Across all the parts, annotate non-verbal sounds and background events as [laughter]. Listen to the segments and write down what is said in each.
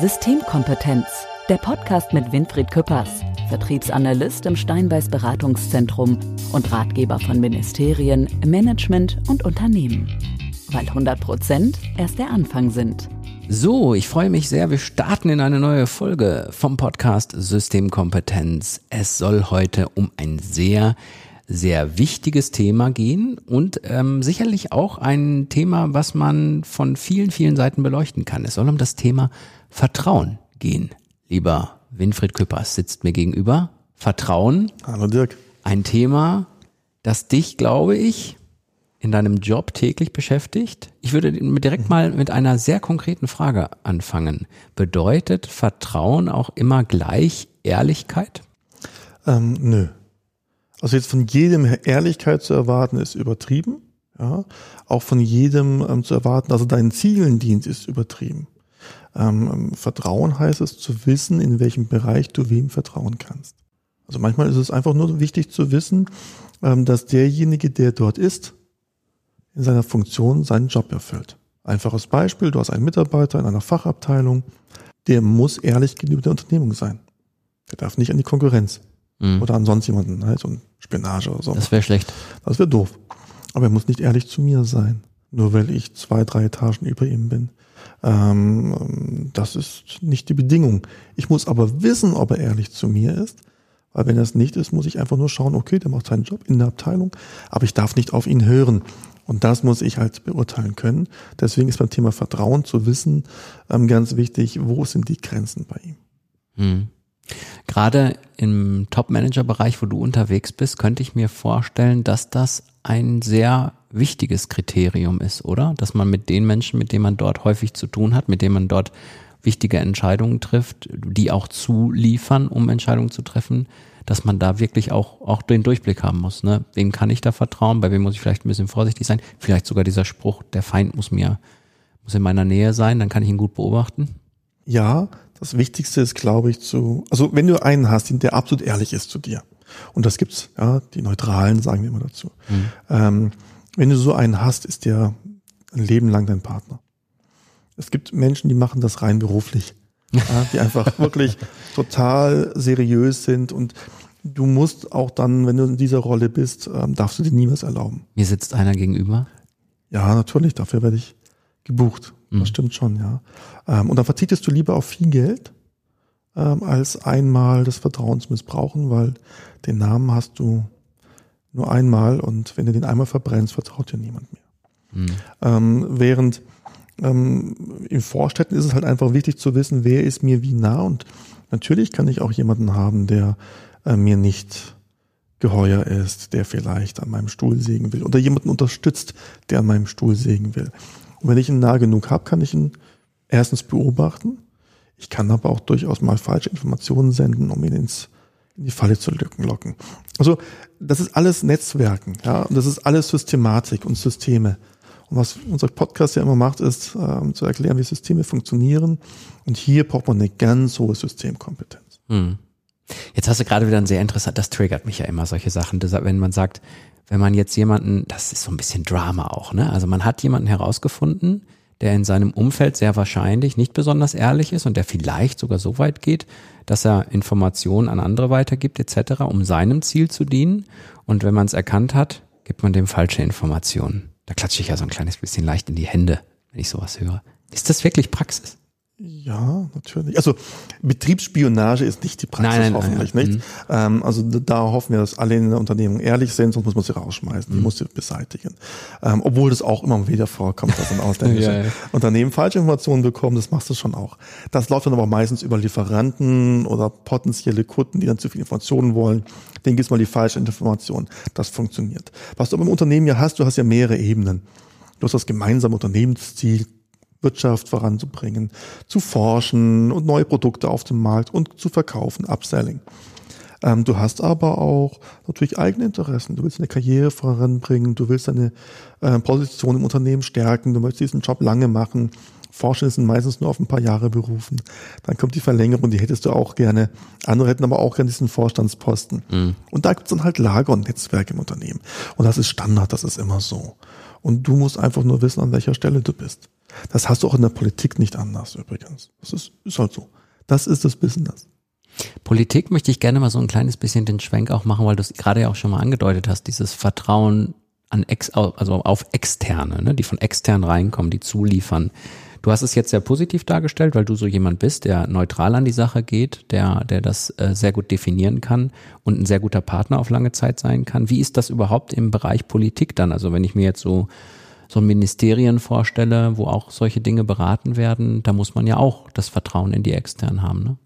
Systemkompetenz, der Podcast mit Winfried Küppers, Vertriebsanalyst im Steinbeiß Beratungszentrum und Ratgeber von Ministerien, Management und Unternehmen. Weil 100 Prozent erst der Anfang sind. So, ich freue mich sehr. Wir starten in eine neue Folge vom Podcast Systemkompetenz. Es soll heute um ein sehr sehr wichtiges Thema gehen und ähm, sicherlich auch ein Thema, was man von vielen, vielen Seiten beleuchten kann. Es soll um das Thema Vertrauen gehen. Lieber Winfried Küppers sitzt mir gegenüber. Vertrauen. Hallo Dirk. Ein Thema, das dich, glaube ich, in deinem Job täglich beschäftigt. Ich würde direkt mal mit einer sehr konkreten Frage anfangen. Bedeutet Vertrauen auch immer gleich Ehrlichkeit? Ähm, nö. Also jetzt von jedem Ehrlichkeit zu erwarten, ist übertrieben. Ja, auch von jedem ähm, zu erwarten, er deinen Zielen dient, ist übertrieben. Ähm, ähm, Vertrauen heißt es zu wissen, in welchem Bereich du wem vertrauen kannst. Also manchmal ist es einfach nur wichtig zu wissen, ähm, dass derjenige, der dort ist, in seiner Funktion seinen Job erfüllt. Einfaches Beispiel, du hast einen Mitarbeiter in einer Fachabteilung, der muss ehrlich gegenüber der Unternehmung sein. Der darf nicht an die Konkurrenz mhm. oder an sonst jemanden, halt so ein Spionage oder so. Das wäre schlecht. Das wäre doof. Aber er muss nicht ehrlich zu mir sein, nur weil ich zwei, drei Etagen über ihm bin. Ähm, das ist nicht die Bedingung. Ich muss aber wissen, ob er ehrlich zu mir ist. Weil wenn er es nicht ist, muss ich einfach nur schauen, okay, der macht seinen Job in der Abteilung, aber ich darf nicht auf ihn hören. Und das muss ich halt beurteilen können. Deswegen ist beim Thema Vertrauen zu wissen ähm, ganz wichtig, wo sind die Grenzen bei ihm. Hm. Gerade im Top-Manager-Bereich, wo du unterwegs bist, könnte ich mir vorstellen, dass das ein sehr wichtiges Kriterium ist, oder? Dass man mit den Menschen, mit denen man dort häufig zu tun hat, mit denen man dort wichtige Entscheidungen trifft, die auch zuliefern, um Entscheidungen zu treffen, dass man da wirklich auch, auch den Durchblick haben muss. Ne? Wem kann ich da vertrauen? Bei wem muss ich vielleicht ein bisschen vorsichtig sein? Vielleicht sogar dieser Spruch, der Feind muss mir, muss in meiner Nähe sein, dann kann ich ihn gut beobachten. Ja, das Wichtigste ist, glaube ich, zu, also wenn du einen hast, der absolut ehrlich ist zu dir, und das gibt's, ja, die Neutralen sagen wir immer dazu. Mhm. Ähm, wenn du so einen hast, ist der ein Leben lang dein Partner. Es gibt Menschen, die machen das rein beruflich, ja, die einfach [laughs] wirklich total seriös sind und du musst auch dann, wenn du in dieser Rolle bist, ähm, darfst du dir nie was erlauben. Mir sitzt einer gegenüber. Ja, natürlich, dafür werde ich gebucht. Das mhm. stimmt schon, ja. Ähm, und dann verzichtest du lieber auf viel Geld, ähm, als einmal des Vertrauens missbrauchen, weil den Namen hast du nur einmal und wenn du den einmal verbrennst, vertraut dir niemand mehr. Mhm. Ähm, während ähm, in Vorstädten ist es halt einfach wichtig zu wissen, wer ist mir wie nah und natürlich kann ich auch jemanden haben, der äh, mir nicht geheuer ist, der vielleicht an meinem Stuhl sägen will oder jemanden unterstützt, der an meinem Stuhl sägen will. Und wenn ich ihn nah genug habe, kann ich ihn erstens beobachten. Ich kann aber auch durchaus mal falsche Informationen senden, um ihn ins, in die Falle zu locken. Also das ist alles Netzwerken, ja, und das ist alles Systematik und Systeme. Und was unser Podcast ja immer macht, ist ähm, zu erklären, wie Systeme funktionieren. Und hier braucht man eine ganz hohe Systemkompetenz. Hm. Jetzt hast du gerade wieder ein sehr interessant, das triggert mich ja immer solche Sachen, wenn man sagt, wenn man jetzt jemanden, das ist so ein bisschen Drama auch, ne? Also man hat jemanden herausgefunden, der in seinem Umfeld sehr wahrscheinlich nicht besonders ehrlich ist und der vielleicht sogar so weit geht, dass er Informationen an andere weitergibt etc., um seinem Ziel zu dienen. Und wenn man es erkannt hat, gibt man dem falsche Informationen. Da klatsche ich ja so ein kleines bisschen leicht in die Hände, wenn ich sowas höre. Ist das wirklich Praxis? Ja, natürlich. Also Betriebsspionage ist nicht die Praxis, nein, nein, hoffentlich nein, nicht. Mhm. Ähm, also da hoffen wir, dass alle in der Unternehmung ehrlich sind, sonst muss man sie rausschmeißen, mhm. die muss sie beseitigen. Ähm, obwohl das auch immer wieder vorkommt, dass ein [laughs] ausländische ja, ja. Unternehmen falsche Informationen bekommen, das machst du schon auch. Das läuft dann aber meistens über Lieferanten oder potenzielle Kunden, die dann zu viel Informationen wollen. Denen gibt's mal die falsche Information. Das funktioniert. Was du aber im Unternehmen ja hast, du hast ja mehrere Ebenen. Du hast das gemeinsame Unternehmensziel, Wirtschaft voranzubringen, zu forschen und neue Produkte auf dem Markt und zu verkaufen, Upselling. Ähm, du hast aber auch natürlich eigene Interessen. Du willst deine Karriere voranbringen, du willst deine äh, Position im Unternehmen stärken, du möchtest diesen Job lange machen. Forscher sind meistens nur auf ein paar Jahre berufen. Dann kommt die Verlängerung, die hättest du auch gerne. Andere hätten aber auch gerne diesen Vorstandsposten. Mhm. Und da gibt es dann halt Lager und Netzwerke im Unternehmen. Und das ist Standard, das ist immer so. Und du musst einfach nur wissen, an welcher Stelle du bist. Das hast du auch in der Politik nicht anders übrigens. Das ist, ist halt so. Das ist das Business. Politik möchte ich gerne mal so ein kleines bisschen den Schwenk auch machen, weil du es gerade ja auch schon mal angedeutet hast, dieses Vertrauen an ex, also auf externe, ne, die von extern reinkommen, die zuliefern. Du hast es jetzt sehr positiv dargestellt, weil du so jemand bist, der neutral an die Sache geht, der, der das äh, sehr gut definieren kann und ein sehr guter Partner auf lange Zeit sein kann. Wie ist das überhaupt im Bereich Politik dann? Also wenn ich mir jetzt so so Ministerien vorstelle, wo auch solche Dinge beraten werden, da muss man ja auch das Vertrauen in die externen haben. Ne?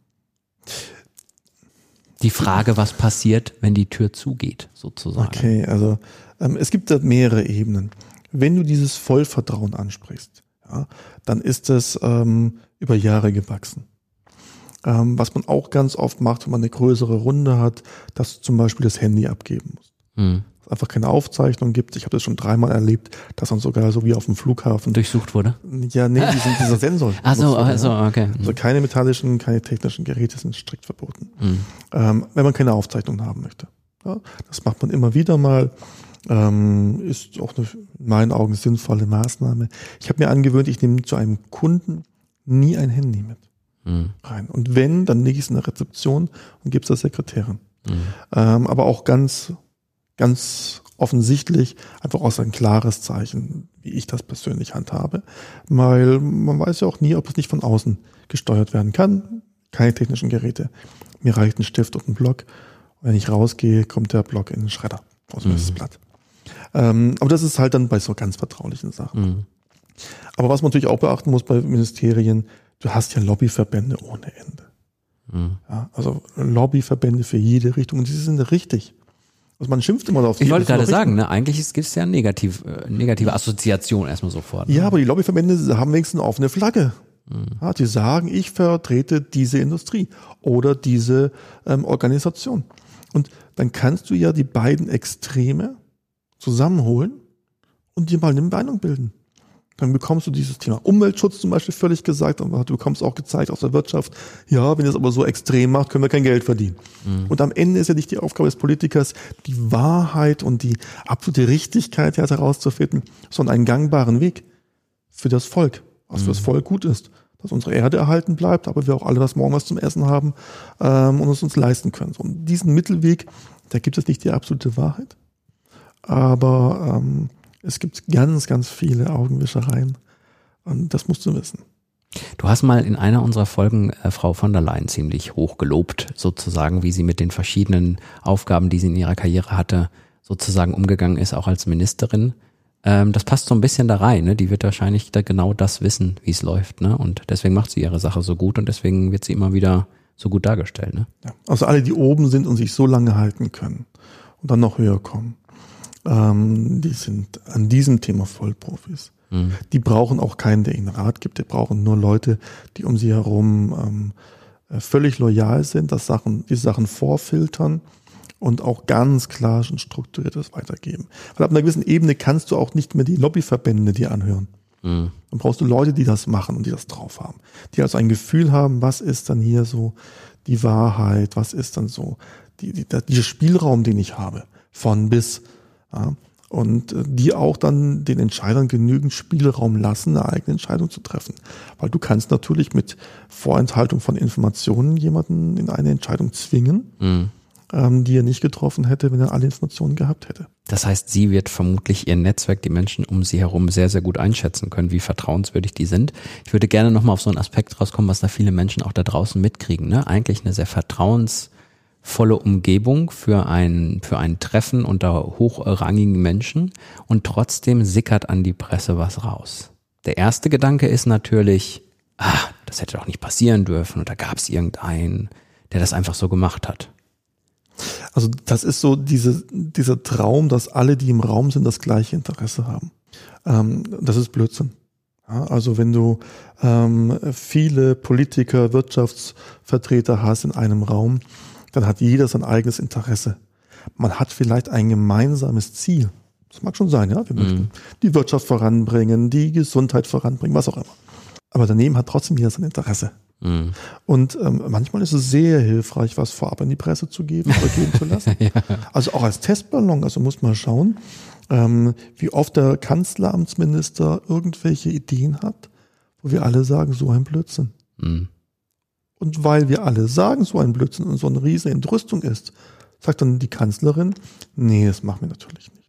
Die Frage, was passiert, wenn die Tür zugeht, sozusagen. Okay, also ähm, es gibt da mehrere Ebenen. Wenn du dieses Vollvertrauen ansprichst, ja, dann ist es ähm, über Jahre gewachsen. Ähm, was man auch ganz oft macht, wenn man eine größere Runde hat, dass du zum Beispiel das Handy abgeben musst. Mhm. Einfach keine Aufzeichnung gibt. Ich habe das schon dreimal erlebt, dass man sogar so wie auf dem Flughafen durchsucht wurde. Ja, nee, die sind dieser [laughs] Sensor. Ach so, also, okay. Also keine metallischen, keine technischen Geräte sind strikt verboten. Mhm. Ähm, wenn man keine Aufzeichnung haben möchte. Ja, das macht man immer wieder mal. Ähm, ist auch eine, in meinen Augen sinnvolle Maßnahme. Ich habe mir angewöhnt, ich nehme zu einem Kunden nie ein Handy mit mhm. rein. Und wenn, dann lege ich es in der Rezeption und gebe es der Sekretärin. Mhm. Ähm, aber auch ganz, ganz offensichtlich einfach aus ein klares Zeichen, wie ich das persönlich handhabe. Weil man weiß ja auch nie, ob es nicht von außen gesteuert werden kann. Keine technischen Geräte. Mir reicht ein Stift und ein Block. Wenn ich rausgehe, kommt der Block in den Schredder. Also das mhm. Blatt. Ähm, aber das ist halt dann bei so ganz vertraulichen Sachen. Mhm. Aber was man natürlich auch beachten muss bei Ministerien, du hast ja Lobbyverbände ohne Ende. Mhm. Ja, also Lobbyverbände für jede Richtung und die sind richtig. Also man schimpft immer auf die. Ich wollte gerade sagen, ne, eigentlich gibt es ja negativ, äh, negative Assoziation erstmal sofort. Ne? Ja, aber die Lobbyverbände haben wenigstens eine offene Flagge. Mhm. Ja, die sagen, ich vertrete diese Industrie oder diese ähm, Organisation. Und dann kannst du ja die beiden Extreme zusammenholen und dir mal eine Meinung bilden. Dann bekommst du dieses Thema Umweltschutz zum Beispiel völlig gesagt, aber du bekommst auch gezeigt aus der Wirtschaft, ja, wenn ihr es aber so extrem macht, können wir kein Geld verdienen. Mhm. Und am Ende ist ja nicht die Aufgabe des Politikers, die Wahrheit und die absolute Richtigkeit herauszufinden, sondern einen gangbaren Weg für das Volk, was mhm. für das mhm. Volk gut ist. Dass unsere Erde erhalten bleibt, aber wir auch alle was morgen was zum Essen haben ähm, und es uns leisten können. Und diesen Mittelweg, da gibt es nicht die absolute Wahrheit, aber ähm, es gibt ganz, ganz viele Augenwischereien und das musst du wissen. Du hast mal in einer unserer Folgen äh, Frau von der Leyen ziemlich hoch gelobt, sozusagen, wie sie mit den verschiedenen Aufgaben, die sie in ihrer Karriere hatte, sozusagen umgegangen ist, auch als Ministerin. Ähm, das passt so ein bisschen da rein. Ne? Die wird wahrscheinlich da genau das wissen, wie es läuft. Ne? Und deswegen macht sie ihre Sache so gut und deswegen wird sie immer wieder so gut dargestellt. Ne? Ja. Also alle, die oben sind und sich so lange halten können und dann noch höher kommen ähm, die sind an diesem Thema Vollprofis. Mhm. Die brauchen auch keinen, der ihnen Rat gibt. Die brauchen nur Leute, die um sie herum ähm, äh, völlig loyal sind, dass Sachen, die Sachen vorfiltern und auch ganz klar und strukturiertes weitergeben. Weil ab einer gewissen Ebene kannst du auch nicht mehr die Lobbyverbände dir anhören. Mhm. Dann brauchst du Leute, die das machen und die das drauf haben. Die also ein Gefühl haben, was ist dann hier so die Wahrheit, was ist dann so die, die, dieser Spielraum, den ich habe, von bis ja, und äh, die auch dann den Entscheidern genügend Spielraum lassen, eine eigene Entscheidung zu treffen. Weil du kannst natürlich mit Vorenthaltung von Informationen jemanden in eine Entscheidung zwingen, mhm. ähm, die er nicht getroffen hätte, wenn er alle Informationen gehabt hätte. Das heißt, sie wird vermutlich ihr Netzwerk, die Menschen um sie herum sehr, sehr gut einschätzen können, wie vertrauenswürdig die sind. Ich würde gerne nochmal auf so einen Aspekt rauskommen, was da viele Menschen auch da draußen mitkriegen. Ne? Eigentlich eine sehr vertrauens volle Umgebung für ein, für ein Treffen unter hochrangigen Menschen und trotzdem sickert an die Presse was raus. Der erste Gedanke ist natürlich, ah, das hätte doch nicht passieren dürfen oder gab es irgendeinen, der das einfach so gemacht hat. Also das ist so diese, dieser Traum, dass alle, die im Raum sind, das gleiche Interesse haben. Ähm, das ist Blödsinn. Ja, also wenn du ähm, viele Politiker, Wirtschaftsvertreter hast in einem Raum, dann hat jeder sein eigenes Interesse. Man hat vielleicht ein gemeinsames Ziel. Das mag schon sein, ja. Wir mhm. möchten die Wirtschaft voranbringen, die Gesundheit voranbringen, was auch immer. Aber daneben hat trotzdem jeder sein Interesse. Mhm. Und ähm, manchmal ist es sehr hilfreich, was vorab in die Presse zu geben oder geben zu lassen. [laughs] ja. Also auch als Testballon, also muss man schauen, ähm, wie oft der Kanzleramtsminister irgendwelche Ideen hat, wo wir alle sagen, so ein Blödsinn. Mhm. Und weil wir alle sagen, so ein Blödsinn und so eine riesige Entrüstung ist, sagt dann die Kanzlerin, nee, das machen wir natürlich nicht.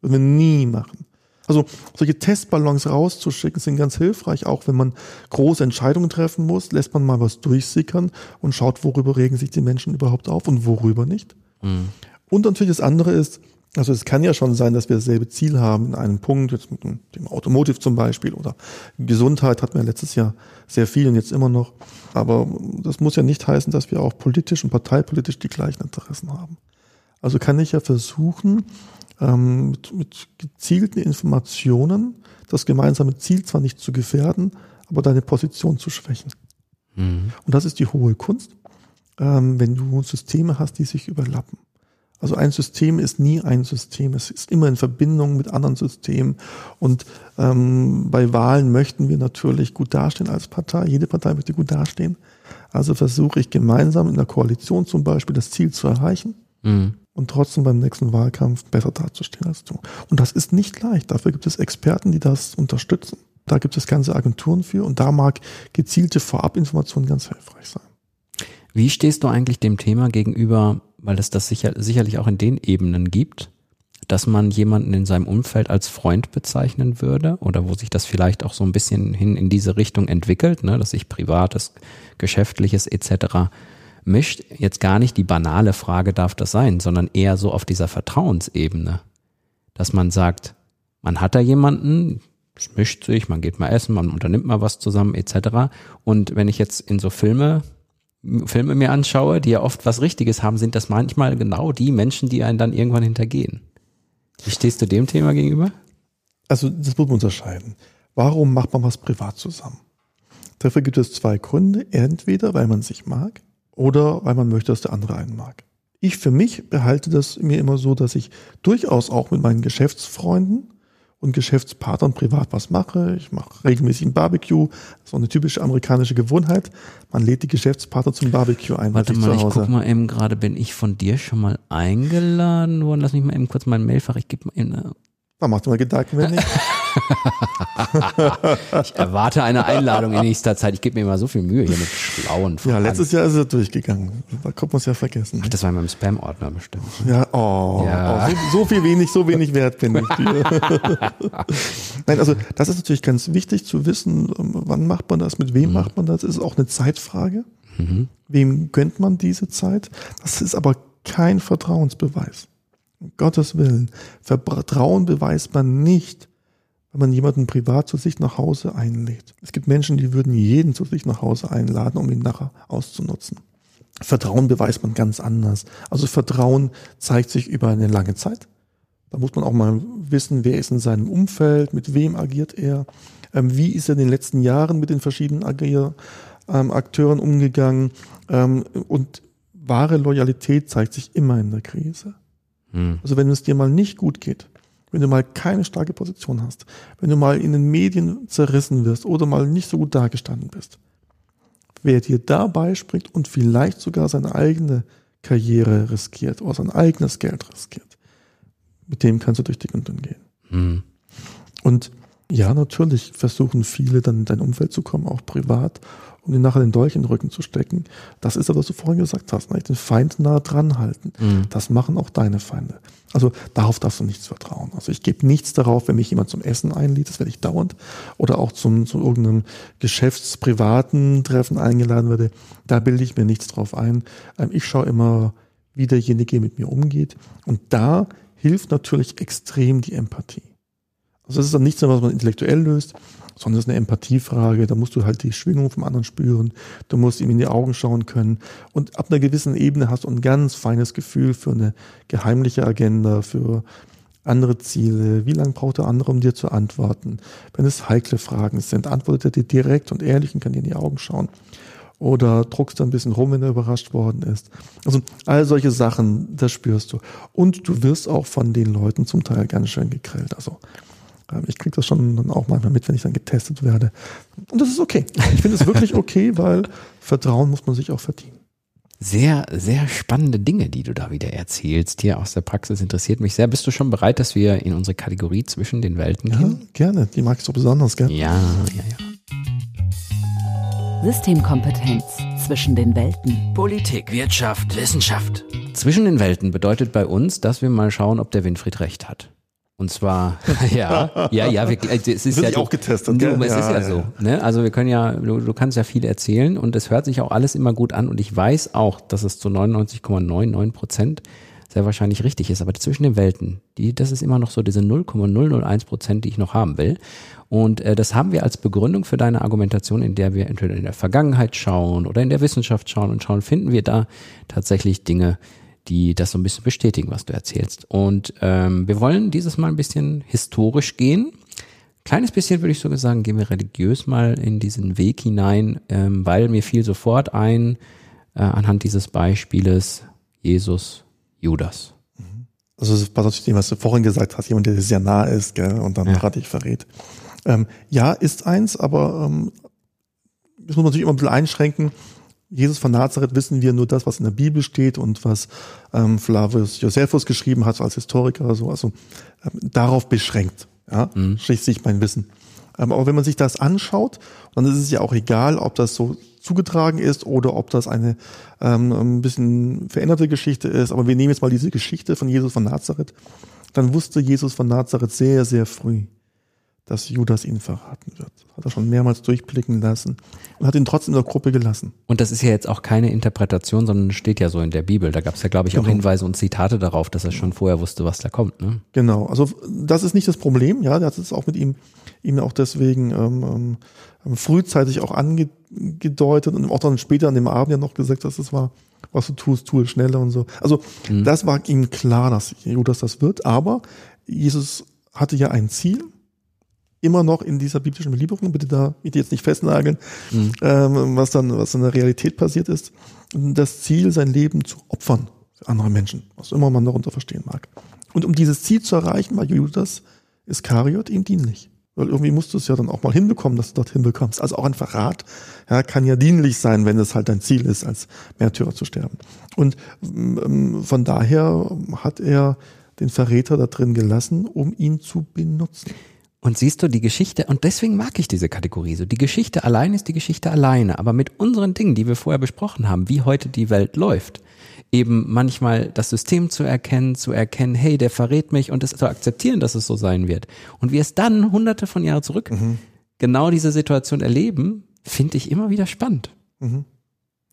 Das würden wir nie machen. Also solche Testballons rauszuschicken sind ganz hilfreich, auch wenn man große Entscheidungen treffen muss, lässt man mal was durchsickern und schaut, worüber regen sich die Menschen überhaupt auf und worüber nicht. Mhm. Und natürlich das andere ist, also es kann ja schon sein, dass wir dasselbe Ziel haben in einem Punkt, jetzt mit dem Automotive zum Beispiel oder Gesundheit hatten wir letztes Jahr sehr viel und jetzt immer noch. Aber das muss ja nicht heißen, dass wir auch politisch und parteipolitisch die gleichen Interessen haben. Also kann ich ja versuchen, ähm, mit, mit gezielten Informationen das gemeinsame Ziel zwar nicht zu gefährden, aber deine Position zu schwächen. Mhm. Und das ist die hohe Kunst, ähm, wenn du Systeme hast, die sich überlappen. Also ein System ist nie ein System. Es ist immer in Verbindung mit anderen Systemen. Und ähm, bei Wahlen möchten wir natürlich gut dastehen als Partei. Jede Partei möchte gut dastehen. Also versuche ich gemeinsam in der Koalition zum Beispiel das Ziel zu erreichen Mhm. und trotzdem beim nächsten Wahlkampf besser dazustehen als du. Und das ist nicht leicht. Dafür gibt es Experten, die das unterstützen. Da gibt es ganze Agenturen für und da mag gezielte Vorabinformation ganz hilfreich sein. Wie stehst du eigentlich dem Thema gegenüber, weil es das sicher, sicherlich auch in den Ebenen gibt, dass man jemanden in seinem Umfeld als Freund bezeichnen würde oder wo sich das vielleicht auch so ein bisschen hin in diese Richtung entwickelt, ne, dass sich privates, geschäftliches etc. mischt. Jetzt gar nicht die banale Frage darf das sein, sondern eher so auf dieser Vertrauensebene, dass man sagt, man hat da jemanden, es mischt sich, man geht mal essen, man unternimmt mal was zusammen etc. Und wenn ich jetzt in so Filme Filme mir anschaue, die ja oft was Richtiges haben, sind das manchmal genau die Menschen, die einen dann irgendwann hintergehen. Wie stehst du dem Thema gegenüber? Also das muss man unterscheiden. Warum macht man was privat zusammen? Dafür gibt es zwei Gründe. Entweder weil man sich mag oder weil man möchte, dass der andere einen mag. Ich für mich behalte das mir immer so, dass ich durchaus auch mit meinen Geschäftsfreunden und Geschäftspartnern privat was mache. Ich mache regelmäßig ein Barbecue. So eine typische amerikanische Gewohnheit. Man lädt die Geschäftspartner zum Barbecue ein. Warte mal, ich guck mal eben gerade, bin ich von dir schon mal eingeladen worden? Lass mich mal eben kurz mein Mailfach, ich gebe mal in, äh, Da macht mal Gedanken, wenn nicht. [laughs] [laughs] ich erwarte eine Einladung in nächster Zeit. Ich gebe mir immer so viel Mühe hier mit schlauen Fragen. Ja, letztes Jahr ist er durchgegangen. Da kommt man es ja vergessen. Ach, das war in meinem Spam-Ordner bestimmt. Ja, oh, Ja. oh so, so viel wenig, so wenig wert bin ich dir. [laughs] Nein, also das ist natürlich ganz wichtig zu wissen, ähm, wann macht man das, mit wem macht man das, ist auch eine Zeitfrage. Mhm. Wem gönnt man diese Zeit? Das ist aber kein Vertrauensbeweis. Um Gottes Willen. Vertrauen beweist man nicht, wenn man jemanden privat zu sich nach Hause einlädt. Es gibt Menschen, die würden jeden zu sich nach Hause einladen, um ihn nachher auszunutzen. Vertrauen beweist man ganz anders. Also Vertrauen zeigt sich über eine lange Zeit. Da muss man auch mal wissen, wer ist in seinem Umfeld, mit wem agiert er, ähm, wie ist er in den letzten Jahren mit den verschiedenen Agier, ähm, Akteuren umgegangen. Ähm, und wahre Loyalität zeigt sich immer in der Krise. Hm. Also wenn es dir mal nicht gut geht, wenn du mal keine starke Position hast, wenn du mal in den Medien zerrissen wirst oder mal nicht so gut dagestanden bist, wer dir dabei springt und vielleicht sogar seine eigene Karriere riskiert oder sein eigenes Geld riskiert, mit dem kannst du durch dick und dünn gehen. Hm. Und ja, natürlich versuchen viele dann in dein Umfeld zu kommen, auch privat, um dir nachher den Dolch in den Rücken zu stecken. Das ist aber, was du vorhin gesagt hast, ne? den Feind nah dran halten. Mhm. Das machen auch deine Feinde. Also darauf darfst du nichts vertrauen. Also ich gebe nichts darauf, wenn mich jemand zum Essen einlädt, das werde ich dauernd, oder auch zum, zu irgendeinem geschäftsprivaten Treffen eingeladen werde, da bilde ich mir nichts drauf ein. Ähm, Ich schaue immer, wie derjenige mit mir umgeht. Und da hilft natürlich extrem die Empathie. Also das ist dann nichts mehr, was man intellektuell löst, sondern es ist eine Empathiefrage. Da musst du halt die Schwingung vom anderen spüren. Du musst ihm in die Augen schauen können. Und ab einer gewissen Ebene hast du ein ganz feines Gefühl für eine geheimliche Agenda, für andere Ziele. Wie lange braucht der andere, um dir zu antworten? Wenn es heikle Fragen sind, antwortet er dir direkt und ehrlich und kann dir in die Augen schauen. Oder druckst du ein bisschen rum, wenn er überrascht worden ist. Also all solche Sachen, das spürst du. Und du wirst auch von den Leuten zum Teil ganz schön gegrillt. Also ich kriege das schon dann auch manchmal mit, wenn ich dann getestet werde. Und das ist okay. Ich finde es wirklich okay, [laughs] weil Vertrauen muss man sich auch verdienen. Sehr, sehr spannende Dinge, die du da wieder erzählst. Hier aus der Praxis interessiert mich sehr. Bist du schon bereit, dass wir in unsere Kategorie zwischen den Welten Ja, gehen? gerne. Die mag ich so besonders gerne. Ja, ja, ja. Systemkompetenz zwischen den Welten. Politik, Wirtschaft, Wissenschaft. Zwischen den Welten bedeutet bei uns, dass wir mal schauen, ob der Winfried recht hat. Und zwar, [laughs] ja, ja, ja, wir, es ist Wird ja ich auch getestet, Du, es ist Ja, ja, ja, so. Ne? Also wir können ja, du, du kannst ja viel erzählen und es hört sich auch alles immer gut an und ich weiß auch, dass es zu 99,99 Prozent sehr wahrscheinlich richtig ist. Aber zwischen den Welten, die, das ist immer noch so diese 0,001 Prozent, die ich noch haben will. Und äh, das haben wir als Begründung für deine Argumentation, in der wir entweder in der Vergangenheit schauen oder in der Wissenschaft schauen und schauen, finden wir da tatsächlich Dinge, die das so ein bisschen bestätigen, was du erzählst. Und ähm, wir wollen dieses Mal ein bisschen historisch gehen. Kleines bisschen würde ich sogar sagen, gehen wir religiös mal in diesen Weg hinein, ähm, weil mir fiel sofort ein, äh, anhand dieses Beispieles, Jesus, Judas. Also das passt natürlich dem, was du vorhin gesagt hast, jemand, der sehr nah ist, gell, und dann Ja. gerade dich verrät. Ähm, ja, ist eins, aber ähm, das muss man natürlich immer ein bisschen einschränken. Jesus von Nazareth wissen wir nur das, was in der Bibel steht und was ähm, Flavius Josephus geschrieben hat als Historiker oder so. Also ähm, darauf beschränkt, ja, schließt sich mein Wissen. Ähm, aber wenn man sich das anschaut, dann ist es ja auch egal, ob das so zugetragen ist oder ob das eine ähm, ein bisschen veränderte Geschichte ist. Aber wir nehmen jetzt mal diese Geschichte von Jesus von Nazareth. Dann wusste Jesus von Nazareth sehr, sehr früh, dass Judas ihn verraten wird. Hat er schon mehrmals durchblicken lassen und hat ihn trotzdem in der Gruppe gelassen. Und das ist ja jetzt auch keine Interpretation, sondern steht ja so in der Bibel. Da gab es ja, glaube ich, auch Genau. Hinweise und Zitate darauf, dass er schon vorher wusste, was da kommt. Ne? Genau, also das ist nicht das Problem, ja, der hat es auch mit ihm, ihm auch deswegen ähm, ähm, frühzeitig auch angedeutet und auch dann später an dem Abend ja noch gesagt, dass es war, was du tust, tue es schneller und so. Also das war ihm klar, dass Judas das wird, aber Jesus hatte ja ein Ziel, immer noch in dieser biblischen Belieferung, bitte da bitte jetzt nicht festnageln, ähm, was dann, was in der Realität passiert ist, das Ziel, sein Leben zu opfern für andere Menschen, was immer man darunter verstehen mag. Und um dieses Ziel zu erreichen, war Judas Iskariot ihm dienlich. Weil irgendwie musst du es ja dann auch mal hinbekommen, dass du dorthin bekommst. Also auch ein Verrat ja, kann ja dienlich sein, wenn es halt dein Ziel ist, als Märtyrer zu sterben. Und ähm, von daher hat er den Verräter da drin gelassen, um ihn zu benutzen. Und siehst du die Geschichte, und deswegen mag ich diese Kategorie so. Die Geschichte allein ist die Geschichte alleine, aber mit unseren Dingen, die wir vorher besprochen haben, wie heute die Welt läuft, eben manchmal das System zu erkennen, zu erkennen, hey, der verrät mich und es zu akzeptieren, dass es so sein wird. Und wir es dann hunderte von Jahren zurück genau diese Situation erleben, finde ich immer wieder spannend.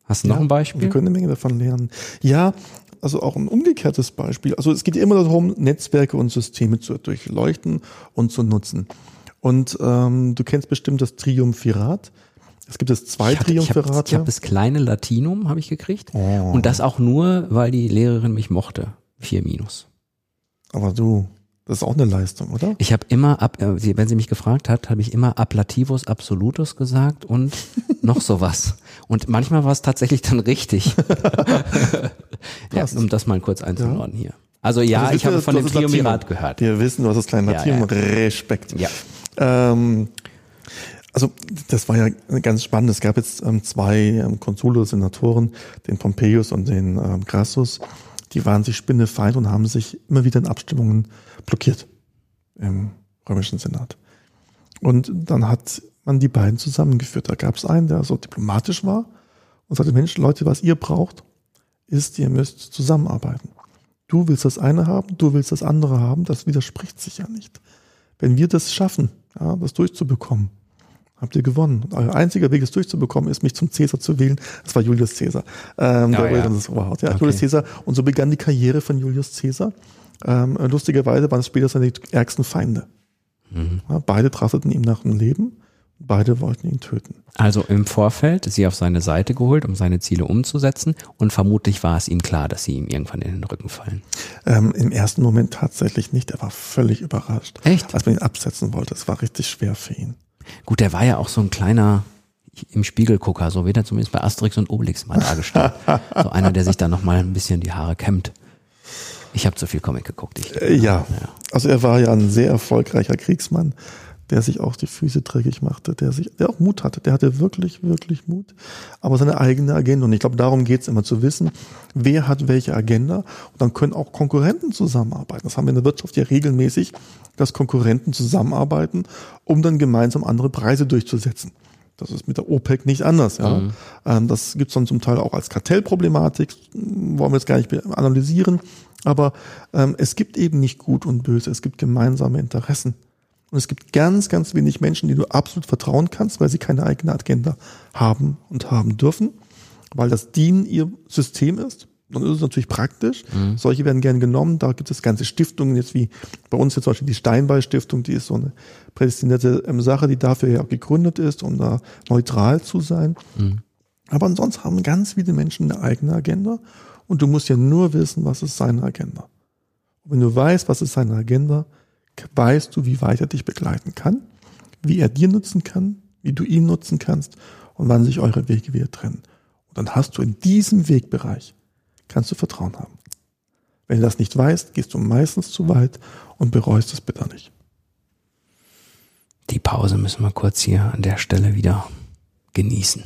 Hast du noch Ja, ein Wir Beispiel? können eine Menge davon lernen. Ja, also auch ein umgekehrtes Beispiel. Also es geht immer darum, Netzwerke und Systeme zu durchleuchten und zu nutzen. Und ähm, du kennst bestimmt das Triumphirat. Es gibt es zwei Ich, hatte, ich habe Triumphirate. hab das kleine Latinum, habe ich gekriegt. Oh. Und das auch nur, weil die Lehrerin mich mochte. Vier Minus. Aber du, das ist auch eine Leistung, oder? Ich habe immer, ab, äh, wenn sie mich gefragt hat, habe ich immer Ablativus absolutus gesagt und [laughs] noch sowas. Und manchmal war es tatsächlich dann richtig. [laughs] [laughs] ja, um das mal kurz einzuordnen hier. Also ja, Also ich habe von dem. Triumvirat gehört. Wir wissen, was das kleine Ja, Latinum ja. Respekt. Ja. Ähm, also das war ja ganz spannend. Es gab jetzt ähm, zwei ähm, Konsule, Senatoren, den Pompeius und den ähm, Crassus. Die waren sich spinnefeind und haben sich immer wieder in Abstimmungen blockiert im römischen Senat. Und dann hat man die beiden zusammengeführt. Da gab es einen, der so diplomatisch war und sagte, Mensch, Leute, was ihr braucht, ist, ihr müsst zusammenarbeiten. Du willst das eine haben, du willst das andere haben, das widerspricht sich ja nicht. Wenn wir das schaffen, ja, das durchzubekommen, habt ihr gewonnen. Euer einziger Weg, es durchzubekommen, ist, mich zum Cäsar zu wählen. Das war Julius Cäsar. Ähm, der ja. das Oberhaupt. Ja, Okay. Julius Cäsar. Und so begann die Karriere von Julius Cäsar. Ähm, lustigerweise waren es später seine ärgsten Feinde. Mhm. Ja, beide trachteten ihm nach dem Leben. Beide wollten ihn töten. Also im Vorfeld sie auf seine Seite geholt, um seine Ziele umzusetzen. Und vermutlich war es ihm klar, dass sie ihm irgendwann in den Rücken fallen. Ähm, Im ersten Moment tatsächlich nicht. Er war völlig überrascht. Echt? Als man ihn absetzen wollte. Es war richtig schwer für ihn. Gut, der war ja auch so ein kleiner im Spiegelgucker, so wird er zumindest bei Asterix und Obelix mal dargestellt. so einer, der sich da nochmal ein bisschen die Haare kämmt. Ich habe zu viel Comic geguckt. Ich, Äh, ja. Also er war ja ein sehr erfolgreicher Kriegsmann, der sich auch die Füße dreckig machte, der sich, der auch Mut hatte, der hatte wirklich, wirklich Mut, aber seine eigene Agenda. Und ich glaube, darum geht's immer zu wissen, wer hat welche Agenda. Und dann können auch Konkurrenten zusammenarbeiten. Das haben wir in der Wirtschaft ja regelmäßig, dass Konkurrenten zusammenarbeiten, um dann gemeinsam andere Preise durchzusetzen. Das ist mit der OPEC nicht anders. Ja. Mhm. Ähm, das gibt's dann zum Teil auch als Kartellproblematik, wollen wir jetzt gar nicht analysieren. Aber ähm, es gibt eben nicht gut und böse, es gibt gemeinsame Interessen. Und es gibt ganz, ganz wenig Menschen, die du absolut vertrauen kannst, weil sie keine eigene Agenda haben und haben dürfen, weil das DIN ihr System ist. Dann ist es natürlich praktisch. Mhm. Solche werden gern genommen. Da gibt es ganze Stiftungen, jetzt wie bei uns jetzt zum Beispiel die Steinbeil-Stiftung, die ist so eine prädestinierte ähm, Sache, die dafür ja auch gegründet ist, um da neutral zu sein. Mhm. Aber ansonsten haben ganz viele Menschen eine eigene Agenda und du musst ja nur wissen, was ist seine Agenda. Und wenn du weißt, was ist seine Agenda, weißt du, wie weit er dich begleiten kann, wie er dir nutzen kann, wie du ihn nutzen kannst und wann sich eure Wege wieder trennen. Und dann hast du in diesem Wegbereich kannst du Vertrauen haben. Wenn du das nicht weißt, gehst du meistens zu weit und bereust es bitterlich. Die Pause müssen wir kurz hier an der Stelle wieder genießen.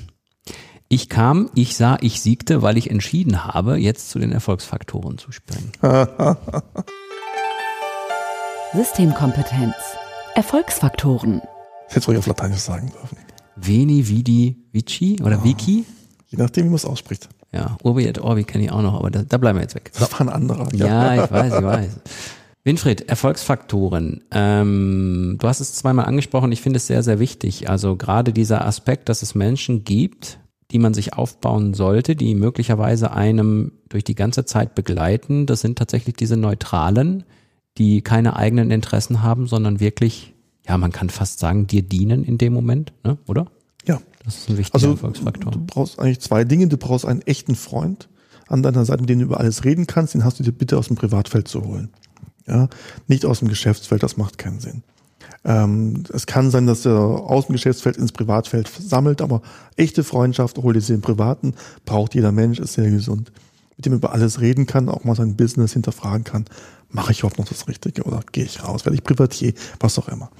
Ich kam, ich sah, ich siegte, weil ich entschieden habe, jetzt zu den Erfolgsfaktoren zu springen. [laughs] Systemkompetenz. Erfolgsfaktoren. Das hätte ich auf Lateinisch sagen dürfen. Veni, Vidi, Vici oder oh. Vici? Je nachdem, wie man es ausspricht. Ja, Urbi et Orbi kenne ich auch noch, aber da, da bleiben wir jetzt weg. Das war ein anderer. Ja, ja ich weiß, ich weiß. Winfried, Erfolgsfaktoren. Ähm, du hast es zweimal angesprochen, ich finde es sehr, sehr wichtig. Also gerade dieser Aspekt, dass es Menschen gibt, die man sich aufbauen sollte, die möglicherweise einem durch die ganze Zeit begleiten. Das sind tatsächlich diese Neutralen, die keine eigenen Interessen haben, sondern wirklich, ja, man kann fast sagen, dir dienen in dem Moment, ne? oder? Ja. Das ist ein wichtiger also, Erfolgsfaktor. Du brauchst eigentlich zwei Dinge. Du brauchst einen echten Freund an deiner Seite, mit dem du über alles reden kannst. Den hast du dir bitte aus dem Privatfeld zu holen. Ja, nicht aus dem Geschäftsfeld, das macht keinen Sinn. Ähm, es kann sein, dass er aus dem Geschäftsfeld ins Privatfeld sammelt, aber echte Freundschaft, hol dir sie im Privaten, braucht jeder Mensch, ist sehr gesund. Mit dem über alles reden kann, auch mal sein Business hinterfragen kann. Mache ich noch das Richtige oder gehe ich raus? Werde ich Privatier? Was auch immer.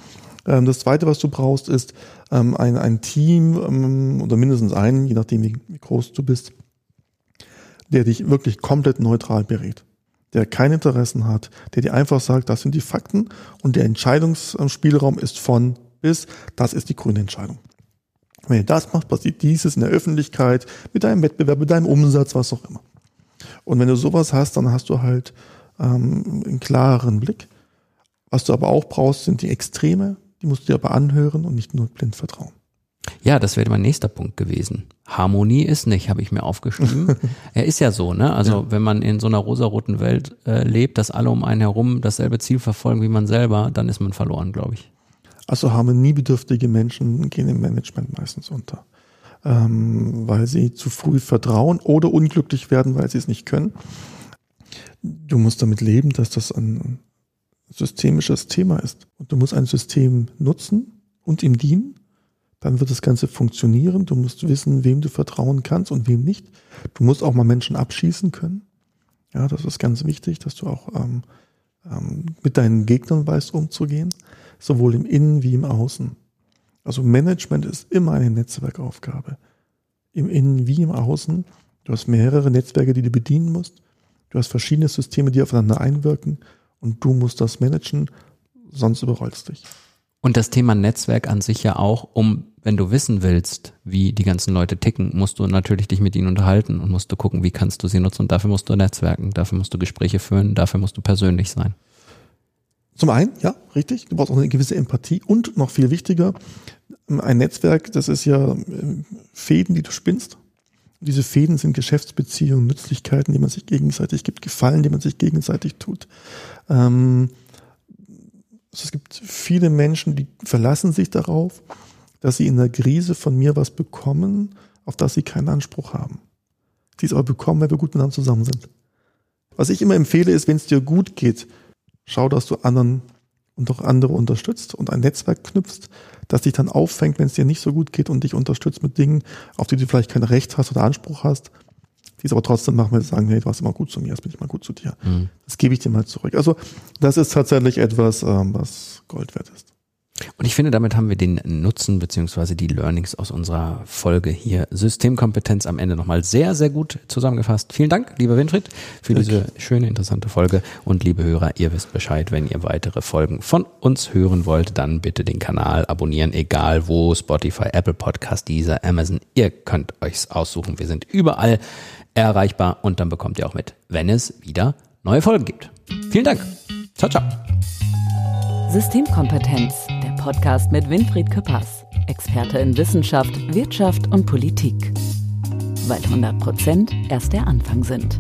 Ähm, das zweite, was du brauchst, ist ähm, ein, ein Team ähm, oder mindestens einen, je nachdem wie, wie groß du bist, der dich wirklich komplett neutral berät. Der keine Interessen hat, der dir einfach sagt, das sind die Fakten und der Entscheidungsspielraum ist von bis, das ist die grüne Entscheidung. Wenn ihr das macht, passiert dieses in der Öffentlichkeit, mit deinem Wettbewerb, mit deinem Umsatz, was auch immer. Und wenn du sowas hast, dann hast du halt ähm, einen klareren Blick. Was du aber auch brauchst, sind die Extreme, die musst du dir aber anhören und nicht nur blind vertrauen. Ja, das wäre mein nächster Punkt gewesen. Harmonie ist nicht, habe ich mir aufgeschrieben. [laughs] er ist ja so, ne? Also ja. wenn man in so einer rosaroten Welt äh, lebt, dass alle um einen herum dasselbe Ziel verfolgen wie man selber, dann ist man verloren, glaube ich. Also harmoniebedürftige Menschen gehen im Management meistens unter, ähm, weil sie zu früh vertrauen oder unglücklich werden, weil sie es nicht können. Du musst damit leben, dass das ein systemisches Thema ist. Und du musst ein System nutzen und ihm dienen. Dann wird das Ganze funktionieren. Du musst wissen, wem du vertrauen kannst und wem nicht. Du musst auch mal Menschen abschießen können. Ja, das ist ganz wichtig, dass du auch ähm, ähm, mit deinen Gegnern weißt, umzugehen. Sowohl im Innen wie im Außen. Also Management ist immer eine Netzwerkaufgabe. Im Innen wie im Außen. Du hast mehrere Netzwerke, die du bedienen musst. Du hast verschiedene Systeme, die aufeinander einwirken und du musst das managen, sonst überrollst dich. Und das Thema Netzwerk an sich ja auch, um, wenn du wissen willst, wie die ganzen Leute ticken, musst du natürlich dich mit ihnen unterhalten und musst du gucken, wie kannst du sie nutzen. Und dafür musst du netzwerken, dafür musst du Gespräche führen, dafür musst du persönlich sein. Zum einen, ja, richtig. Du brauchst auch eine gewisse Empathie und noch viel wichtiger, ein Netzwerk, das ist ja ähm, Fäden, die du spinnst. Diese Fäden sind Geschäftsbeziehungen, Nützlichkeiten, die man sich gegenseitig gibt, Gefallen, die man sich gegenseitig tut. Ähm, also es gibt viele Menschen, die verlassen sich darauf, dass sie in der Krise von mir was bekommen, auf das sie keinen Anspruch haben. Die es aber bekommen, weil wir gut miteinander zusammen sind. Was ich immer empfehle, ist, wenn es dir gut geht, schau, dass du anderen und auch andere unterstützt und ein Netzwerk knüpfst, das dich dann auffängt, wenn es dir nicht so gut geht und dich unterstützt mit Dingen, auf die du vielleicht kein Recht hast oder Anspruch hast, die es aber trotzdem machen, weil sie sagen, hey, du warst immer gut zu mir, jetzt bin ich mal gut zu dir. Mhm. Das gebe ich dir mal zurück. Also das ist tatsächlich etwas, ähm, was Gold wert ist. Und ich finde, damit haben wir den Nutzen beziehungsweise die Learnings aus unserer Folge hier Systemkompetenz am Ende nochmal sehr, sehr gut zusammengefasst. Vielen Dank, lieber Winfried, für diese schöne, interessante Folge. Und liebe Hörer, ihr wisst Bescheid, wenn ihr weitere Folgen von uns hören wollt, dann bitte den Kanal abonnieren, egal wo, Spotify, Apple Podcast, dieser Amazon. Ihr könnt euch's aussuchen. Wir sind überall erreichbar und dann bekommt ihr auch mit, wenn es wieder neue Folgen gibt. Vielen Dank. Ciao, ciao. Systemkompetenz, Podcast mit Winfried Küppers, Experte in Wissenschaft, Wirtschaft und Politik. Weil 100 Prozent erst der Anfang sind.